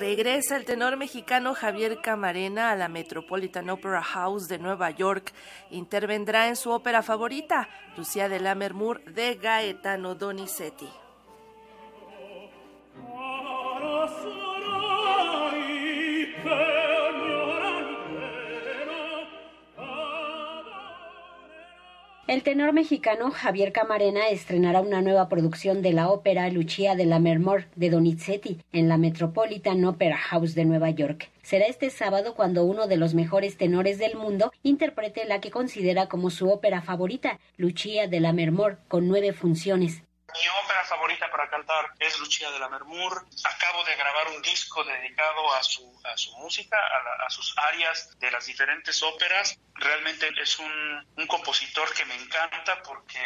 Regresa el tenor mexicano Javier Camarena a la Metropolitan Opera House de Nueva York. Intervendrá en su ópera favorita, Lucía de la Mermur de Gaetano Donizetti. El tenor mexicano Javier Camarena estrenará una nueva producción de la ópera Lucia de la Mermor de Donizetti en la Metropolitan Opera House de Nueva York. Será este sábado cuando uno de los mejores tenores del mundo interprete la que considera como su ópera favorita, Lucia de la Mermor, con nueve funciones. Mi ópera favorita para cantar es Lucía de la Mermur. Acabo de grabar un disco dedicado a su, a música, a, sus áreas de las diferentes óperas. Realmente es un, compositor que me encanta porque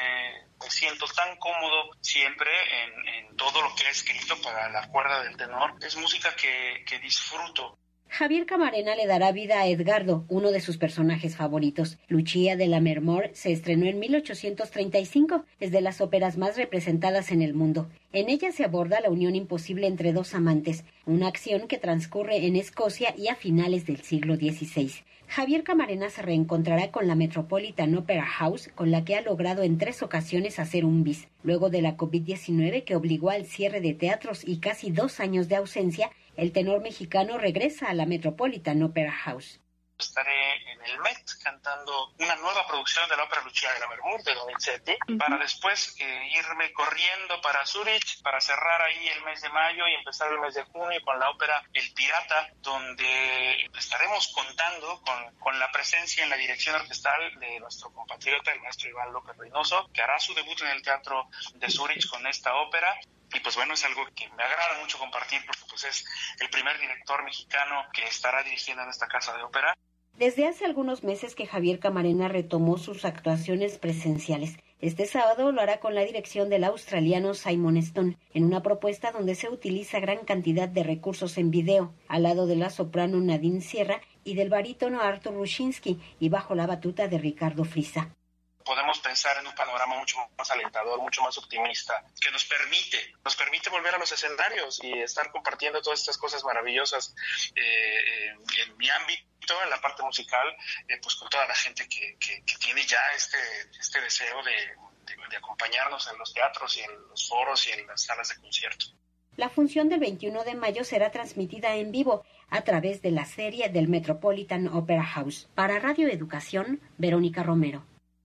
me siento tan cómodo siempre en, todo lo que ha escrito para la cuerda del tenor. Es música que disfruto. Javier Camarena le dará vida a Edgardo, uno de sus personajes favoritos. Lucia de la Mermor se estrenó en 1835, es de las óperas más representadas en el mundo. En ella se aborda la unión imposible entre dos amantes, una acción que transcurre en Escocia y a finales del siglo XVI. Javier Camarena se reencontrará con la Metropolitan Opera House, con la que ha logrado en tres ocasiones hacer un bis. Luego de la COVID-19 que obligó al cierre de teatros y casi dos años de ausencia, el tenor mexicano regresa a la Metropolitan Opera House. Estaré en el Met cantando una nueva producción de la ópera Lucia de la Mermur de Donizetti para después eh, irme corriendo para Zurich para cerrar ahí el mes de mayo y empezar el mes de junio con la ópera El Pirata donde estaremos contando con, con la presencia en la dirección orquestal de nuestro compatriota el maestro Iván López Reynoso que hará su debut en el Teatro de Zurich con esta ópera y pues bueno, es algo que me agrada mucho compartir porque pues es el primer director mexicano que estará dirigiendo en esta casa de ópera. Desde hace algunos meses que Javier Camarena retomó sus actuaciones presenciales. Este sábado lo hará con la dirección del australiano Simon Stone, en una propuesta donde se utiliza gran cantidad de recursos en video, al lado de la soprano Nadine Sierra y del barítono Arthur Rushinsky, y bajo la batuta de Ricardo Frisa podemos pensar en un panorama mucho más alentador, mucho más optimista, que nos permite, nos permite volver a los escenarios y estar compartiendo todas estas cosas maravillosas eh, en mi ámbito, en la parte musical, eh, pues con toda la gente que, tiene ya este, este deseo de, de acompañarnos en los teatros y en los foros y en las salas de concierto. La función del 21 de mayo será transmitida en vivo a través de la serie del Metropolitan Opera House. Para Radio Educación, Verónica Romero.